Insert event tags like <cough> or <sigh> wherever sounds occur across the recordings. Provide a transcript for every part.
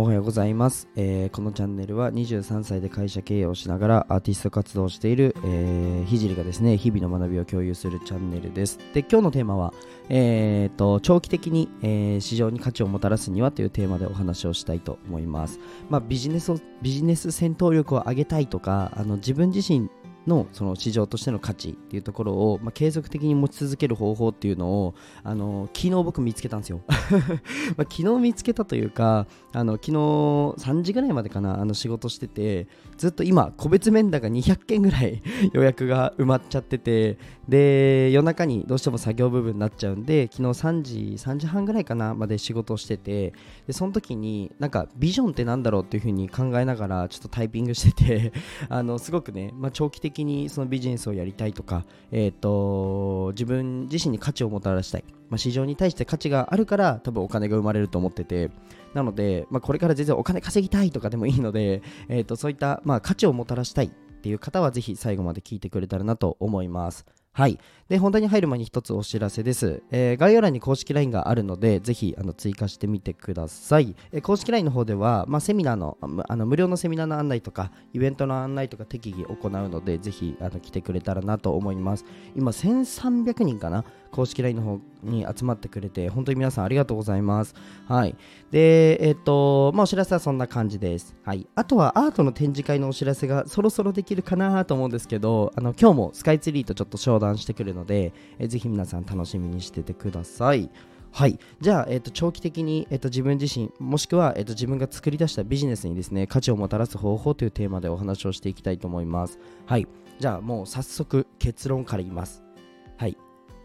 おはようございます、えーこのチャンネルは23歳で会社経営をしながらアーティスト活動をしている、えー、ひじりがですね日々の学びを共有するチャンネルです。で今日のテーマは、えー、と長期的に、えー市場に価値をもたらすにはというテーマでお話をしたいと思います、まあ、ビジネスをビジネス戦闘力を上げたいとかあの自分自身のその市場としての価値っていうところを、まあ、継続的に持ち続ける方法っていうのをあの昨日僕見つけたんですよ。<laughs> まあ昨日見つけたというかあの昨日3時ぐらいまでかなあの仕事しててずっと今個別面談が200件ぐらい <laughs> 予約が埋まっちゃっててで夜中にどうしても作業部分になっちゃうんで昨日3時3時半ぐらいかなまで仕事をしててでその時になんかビジョンってなんだろうっていう風に考えながらちょっとタイピングしてて <laughs> あのすごくね、まあ、長期的的にそのビジネスをやりたいとか、えー、と自分自身に価値をもたらしたい、まあ、市場に対して価値があるから多分お金が生まれると思っててなので、まあ、これから全然お金稼ぎたいとかでもいいので、えー、とそういった、まあ、価値をもたらしたいっていう方はぜひ最後まで聞いてくれたらなと思います。はい。で、本題に入る前に一つお知らせです。えー概要欄に公式 LINE があるので、ぜひあの追加してみてください。えー公式 LINE の方では、まあ、セミナーのあの無料のセミナーの案内とか、イベントの案内とか適宜行うので、ぜひあの来てくれたらなと思います。今、1300人かな公式 LINE の方に集まってくれて、本当に皆さんありがとうございます。はい。で、えっ、と、まあ、お知らせはそんな感じです。はい。あとはアートの展示会のお知らせがそろそろできるかなと思うんですけど、あの、今日もスカイツリーとちょっと商談してくるので、えぜひ皆さん楽しみにしててください。はい。じゃあ、えっ、と、長期的に、えっ、と、自分自身、もしくは、えっ、と、自分が作り出したビジネスにですね、価値をもたらす方法というテーマでお話をしていきたいと思います。はい。じゃあ、もう早速結論から言います。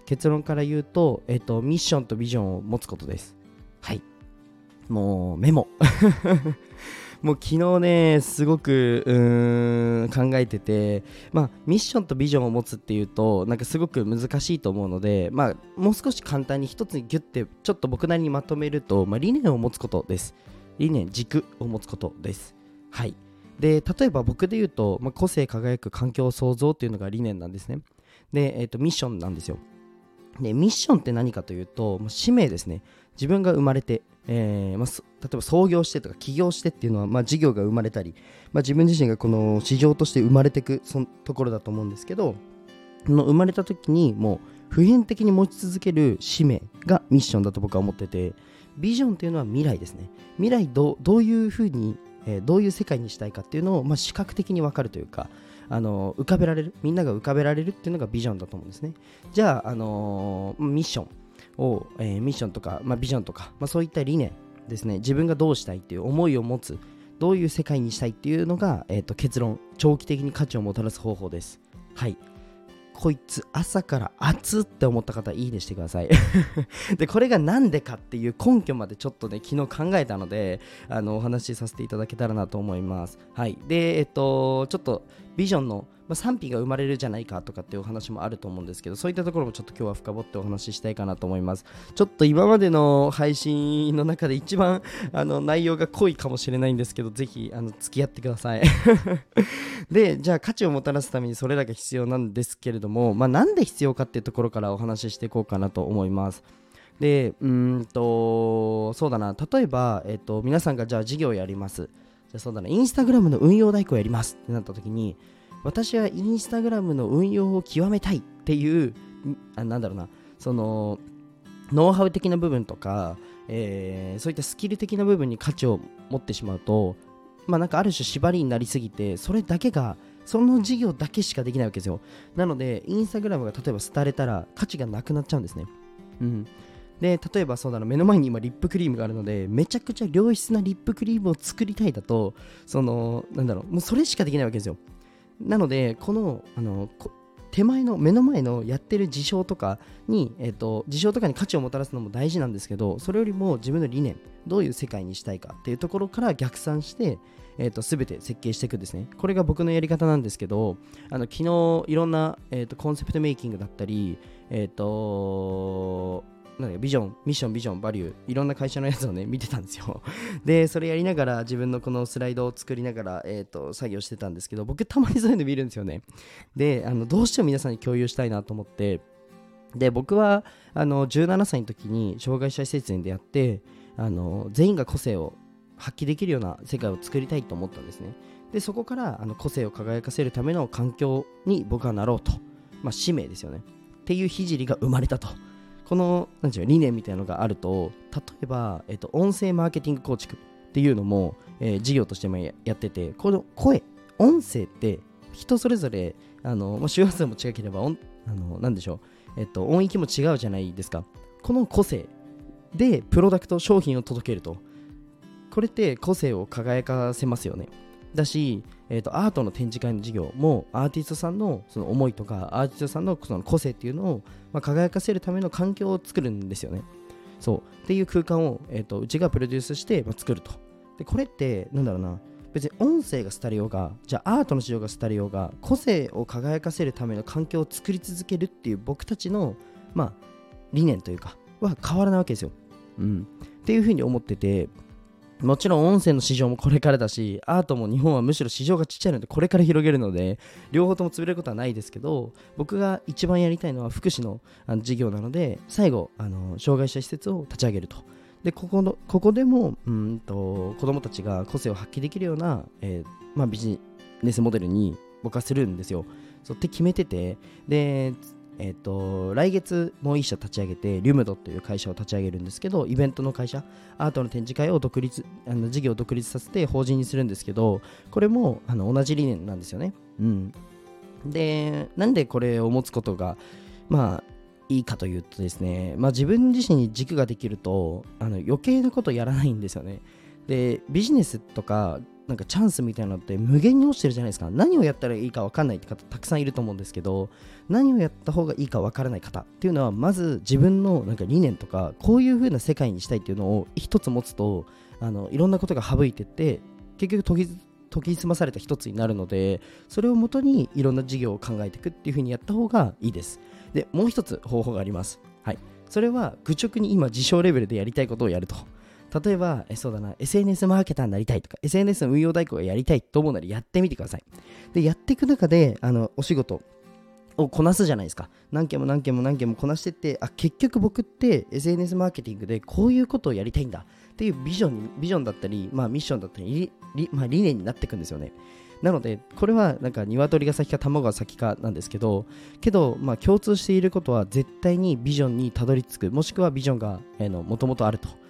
結論から言うと、えっ、と、ミッションとビジョンを持つことです。はい。もう、メモ。<laughs> もう昨日ね、すごくうーん考えてて、まあ、ミッションとビジョンを持つっていうと、なんかすごく難しいと思うので、まあ、もう少し簡単に一つにギュッて、ちょっと僕なりにまとめると、まあ、理念を持つことです。理念、軸を持つことです。はい。で、例えば僕で言うと、まあ、個性輝く環境創造っていうのが理念なんですね。で、えっ、と、ミッションなんですよ。で、ミッションって何かというと、まあ使命ですね。自分が生まれて、えーまあ、例えば創業してとか起業してっていうのは、まあ、事業が生まれたり、まあ、自分自身がこの市場として生まれていくそのところだと思うんですけどその生まれた時にもう普遍的に持ち続ける使命がミッションだと僕は思っててビジョンっていうのは未来ですね未来どうどういうふうに、えーどういう世界にしたいかっていうのを、まあ、視覚的に分かるというかあの浮かべられるみんなが浮かべられるっていうのがビジョンだと思うんですね。じゃあ、あのーミッションを、えーミッションとか、まあ、ビジョンとか、まあ、そういった理念ですね。自分がどうしたいっていう思いを持つどういう世界にしたいっていうのが、えー、と結論長期的に価値をもたらす方法です。はい。こいつ朝から暑って思った方いいねしてください。<laughs> でこれが何でかっていう根拠までちょっとね昨日考えたのであのお話しさせていただけたらなと思います。はい。でえっとちょっとビジョンの、まあ、賛否が生まれるじゃないかとかっていうお話もあると思うんですけどそういったところもちょっと今日は深掘ってお話ししたいかなと思います。ちょっと今までの配信の中で一番あの内容が濃いかもしれないんですけどぜひあの付き合ってください。<laughs> でじゃあ価値をもたらすためにそれらが必要なんですけれども、まあ、なんで必要かっていうところからお話ししていこうかなと思います。でうーんとそうだな。例えば、えっと皆さんがじゃあ事業をやります。じゃあそうだな。インスタグラムの運用代行をやりますってなった時に私はインスタグラムの運用を極めたいっていうあなんだろうな。そのノウハウ的な部分とか、えーそういったスキル的な部分に価値を持ってしまうとまあなんかある種縛りになりすぎてそれだけがその事業だけしかできないわけですよ。なのでインスタグラムが例えば廃れたら価値がなくなっちゃうんですね。うん。で例えばそうだな目の前に今リップクリームがあるのでめちゃくちゃ良質なリップクリームを作りたいだとそのなんだろうもうそれしかできないわけですよ。なのでこのあのこ手前の目の前のやってる事象とかに、えっと事象とかに価値をもたらすのも大事なんですけどそれよりも自分の理念どういう世界にしたいかっていうところから逆算して、えっと全て設計していくんですね。これが僕のやり方なんですけどあの昨日いろんな、えっとコンセプトメイキングだったりえっ、となんだビジョン、ミッション、ビジョン、バリュー、いろんな会社のやつをね、<laughs> 見てたんですよ。で、それやりながら、自分のこのスライドを作りながら、えっ、と、作業してたんですけど、僕、たまにそういうの見るんですよね。で、あのどうしても皆さんに共有したいなと思って、で、僕は、あの、17歳の時に、障害者施設に出会って、あの、全員が個性を発揮できるような世界を作りたいと思ったんですねでそこからあの個性を輝かせるための環境に僕はなろうと、まあ、使命ですよねっていう聖が生まれたとこのなんていう理念みたいなのがあると例えば、えっと、音声マーケティング構築っていうのも、えー、事業としてもやっててこの声音声って人それぞれあの、周波数も違ければ音あのなんでしょう、えっと、音域も違うじゃないですか。この個性でプロダクト商品を届けると。これって個性を輝かせますよね。だし、えーと、アートの展示会の授業もアーティストさんのその思いとかアーティストさんのその個性っていうのを、まあ、輝かせるための環境を作るんですよね。そう。っていう空間を、えーと、うちがプロデュースして、まあ、作ると。でこれってなんだろうな。別に音声が廃れようがじゃあアートの市場が廃れようが個性を輝かせるための環境を作り続けるっていう僕たちのまあ理念というかは変わらないわけですよ、うん、っていうふうに思っててもちろん音声の市場もこれからだし、アートも日本はむしろ市場がちっちゃいので、これから広げるので、両方とも潰れることはないですけど、僕が一番やりたいのは福祉の事業なので、最後、あの障害者施設を立ち上げると。で、ここのここでもうんと子供たちが個性を発揮できるような、えー、まあ、ビジネスモデルに僕はするんですよ。そうって決めてて、で、えっ、ー、と、来月もう一社立ち上げて、リュムドという会社を立ち上げるんですけど、イベントの会社、アートの展示会を独立、あの事業を独立させて法人にするんですけど、これもあの同じ理念なんですよね。うん。で、なんでこれを持つことが、まあ、いいかというとですね、まあ、自分自身に軸ができるとあの余計なことやらないんですよね。でビジネスとかなんかチャンスみたいなのって無限に落ちてるじゃないですか。何をやったらいいか分かんないって方たくさんいると思うんですけど何をやった方がいいか分からない方っていうのはまず自分のなんか理念とかこういう風な世界にしたいっていうのを一つ持つとあのいろんなことが省いてって結局研ぎ研ぎ澄まされた一つになるのでそれをもとにいろんな事業を考えていくっていう風にやった方がいいです。でもう一つ方法があります。はい。それは愚直に今自称レベルでやりたいことをやると。例えば、えそうだな、SNS マーケターになりたいとか、SNS の運用代行がやりたいと思うならやってみてください。で、やっていく中で、あの、お仕事をこなすじゃないですか。何件も何件も何件もこなしてって、あ、結局僕って SNS マーケティングでこういうことをやりたいんだっていうビジョンビジョンだったり、まあミッションだったり、まあ、理念になっていくんですよね。なので、これはなんか鶏が先か卵が先かなんですけど、けど、まあ共通していることは絶対にビジョンにたどり着く、もしくはビジョンがもともとあると。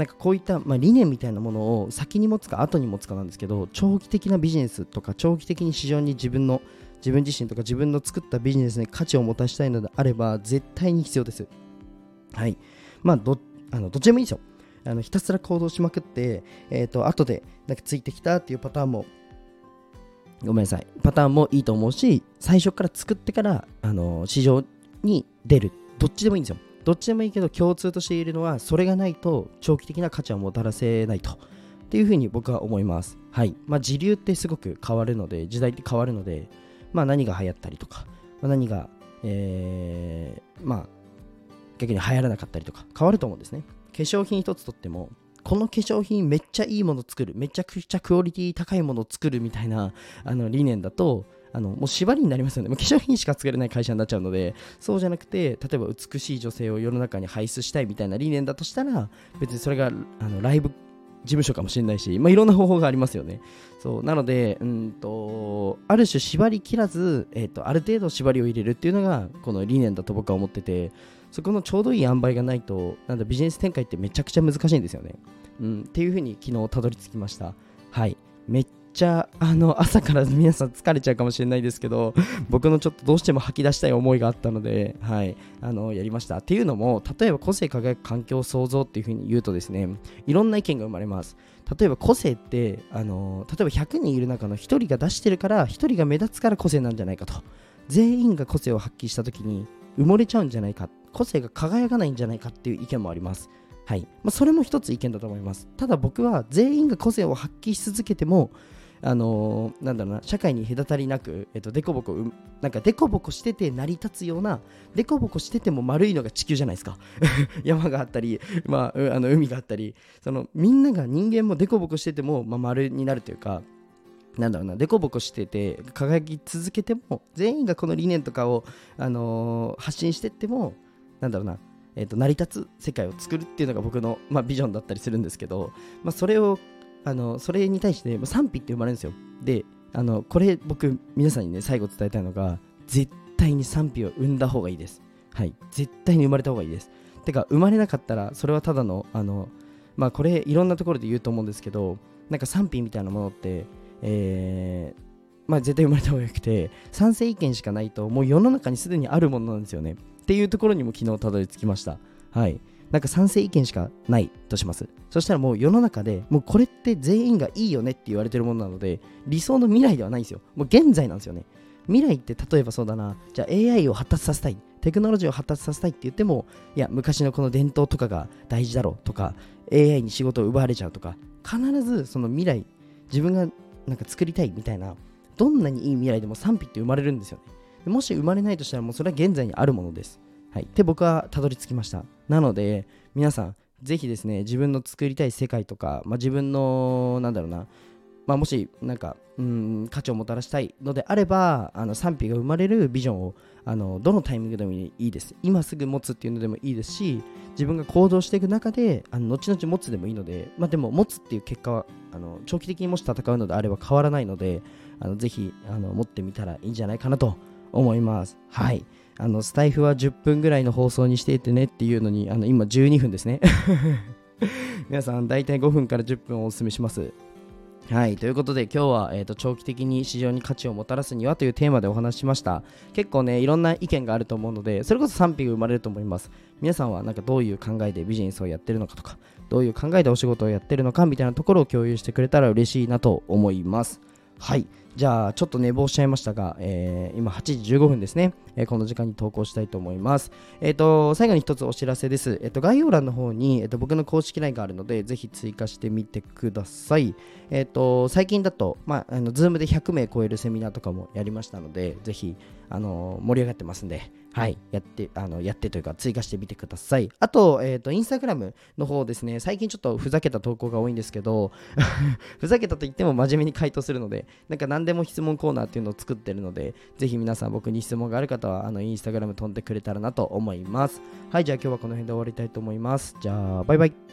なんかこういった、まあ、理念みたいなものを先に持つか後に持つかなんですけど長期的なビジネスとか長期的に市場に自分の自分自身とか自分の作ったビジネスに価値を持たせたいのであれば絶対に必要です。はい。まあど、あのどっちでもいいですよ。あのひたすら行動しまくって、えっ、ー、と、後でなんかついてきたっていうパターンもごめんなさい。パターンもいいと思うし、最初から作ってから、あの市場に出る。どっちでもいいんですよ。どっちでもいいけど共通としているのはそれがないと長期的な価値をもたらせないとっていうふうに僕は思います。はい。まあ、時流ってすごく変わるので、時代って変わるので、まあ、何が流行ったりとか、まあ、何が、えー、まあ、逆に流行らなかったりとか、変わると思うんですね。化粧品一つとっても、この化粧品めっちゃいいもの作る、めちゃくちゃクオリティ高いものを作るみたいなあの理念だと、あのもう縛りになりますよね。もう化粧品しか作れない会社になっちゃうので、そうじゃなくて、例えば美しい女性を世の中に輩出したいみたいな理念だとしたら、別にそれがあのライブ事務所かもしれないし、まあ、いろんな方法がありますよね。そうなので、うんと、ある種縛り切らず、えーと、ある程度縛りを入れるっていうのが、この理念だと僕は思ってて、そこのちょうどいい塩梅がないと、なんだビジネス展開ってめちゃくちゃ難しいんですよね。うん、っていうふうに昨日たどり着きました。はい。めっちゃあの朝から皆さん疲れちゃうかもしれないですけど僕のちょっとどうしても吐き出したい思いがあったので、はい、あのやりました。っていうのも例えば個性輝く環境創造っていうふうに言うとですねいろんな意見が生まれます。例えば個性ってあの例えば100人いる中の1人が出してるから1人が目立つから個性なんじゃないかと。全員が個性を発揮した時に埋もれちゃうんじゃないか。個性が輝かないんじゃないかっていう意見もあります。はい。まあ、それも一つ意見だと思います。ただ僕は全員が個性を発揮し続けてもあのー、なんだろうな、社会に隔たりなく、えっと、デコボコ、なんかデコボコしてて成り立つような、デコボコしてても丸いのが地球じゃないですか。<laughs> 山があったり、まあ、あの海があったり、そのみんなが人間もデコボコしてても、まあ、丸になるというか、なんだろうな、デコボコしてて、輝き続けても、全員がこの理念とかを、あのー、発信してっても、なんだろうな、えーと、成り立つ世界を作るっていうのが僕の、まあ、ビジョンだったりするんですけど、まあ、それをあのそれに対して賛否って生まれるんですよ。であのこれ僕皆さんにね最後伝えたいのが絶対に賛否を生んだ方がいいです。はい。絶対に生まれた方がいいです。てか生まれなかったらそれはただのあのまあこれいろんなところで言うと思うんですけどなんか賛否みたいなものってえー、まあ絶対生まれた方がよくて賛成意見しかないともう世の中にすでにあるものなんですよね。っていうところにも昨日たどり着きました。はい。なんか賛成意見しかないとします。そしたらもう世の中でもうこれって全員がいいよねって言われてるものなので理想の未来ではないんですよ。もう現在なんですよね。未来って例えばそうだな。じゃあ AI を発達させたい。テクノロジーを発達させたいって言ってもいや昔のこの伝統とかが大事だろうとか AI に仕事を奪われちゃうとか必ずその未来自分がなんか作りたいみたいなどんなにいい未来でも賛否って生まれるんですよね。もし生まれないとしたらもうそれは現在にあるものです。はい。って僕はたどり着きました。なので皆さんぜひですね自分の作りたい世界とか、まあ、自分のなんだろうなまあ、もしなんかうん価値をもたらしたいのであればあの賛否が生まれるビジョンをあのどのタイミングでもいいです。今すぐ持つっていうのでもいいですし自分が行動していく中であの後々持つでもいいので、まあ、でも持つっていう結果はあの長期的にもし戦うのであれば変わらないのであのぜひあの持ってみたらいいんじゃないかなと思います。はい。あのスタイフは10分ぐらいの放送にしていてねっていうのにあの今12分ですね。<laughs> 皆さん大体5分から10分をお勧めします。はい、ということで今日は、えーと、長期的に市場に価値をもたらすにはというテーマでお話ししました。結構ねいろんな意見があると思うのでそれこそ賛否が生まれると思います。皆さんはなんかどういう考えでビジネスをやってるのかとかどういう考えでお仕事をやってるのかみたいなところを共有してくれたら嬉しいなと思います。はいじゃあちょっと寝坊しちゃいましたが、えー、今8時15分ですね、えー、この時間に投稿したいと思います。えっ、ー、と、最後に一つお知らせです。えっ、と、概要欄の方に、えっと、僕の公式 LINE があるので、ぜひ追加してみてください。えっと、最近だと、まあ、あの、ズームで100名超えるセミナーとかもやりましたので、ぜひ、あの盛り上がってますんで、はい、やって、あの、やってというか、追加してみてください。あと、えっ、ー、と、インスタグラムの方ですね、最近ちょっとふざけた投稿が多いんですけど、<laughs> ふざけたと言っても真面目に回答するので、なんか何でも質問コーナーっていうのを作ってるので、ぜひ皆さん僕に質問がある方は、あの、インスタグラム飛んでくれたらなと思います。はい、じゃあ今日はこの辺で終わりたいと思います。じゃあ、バイバイ。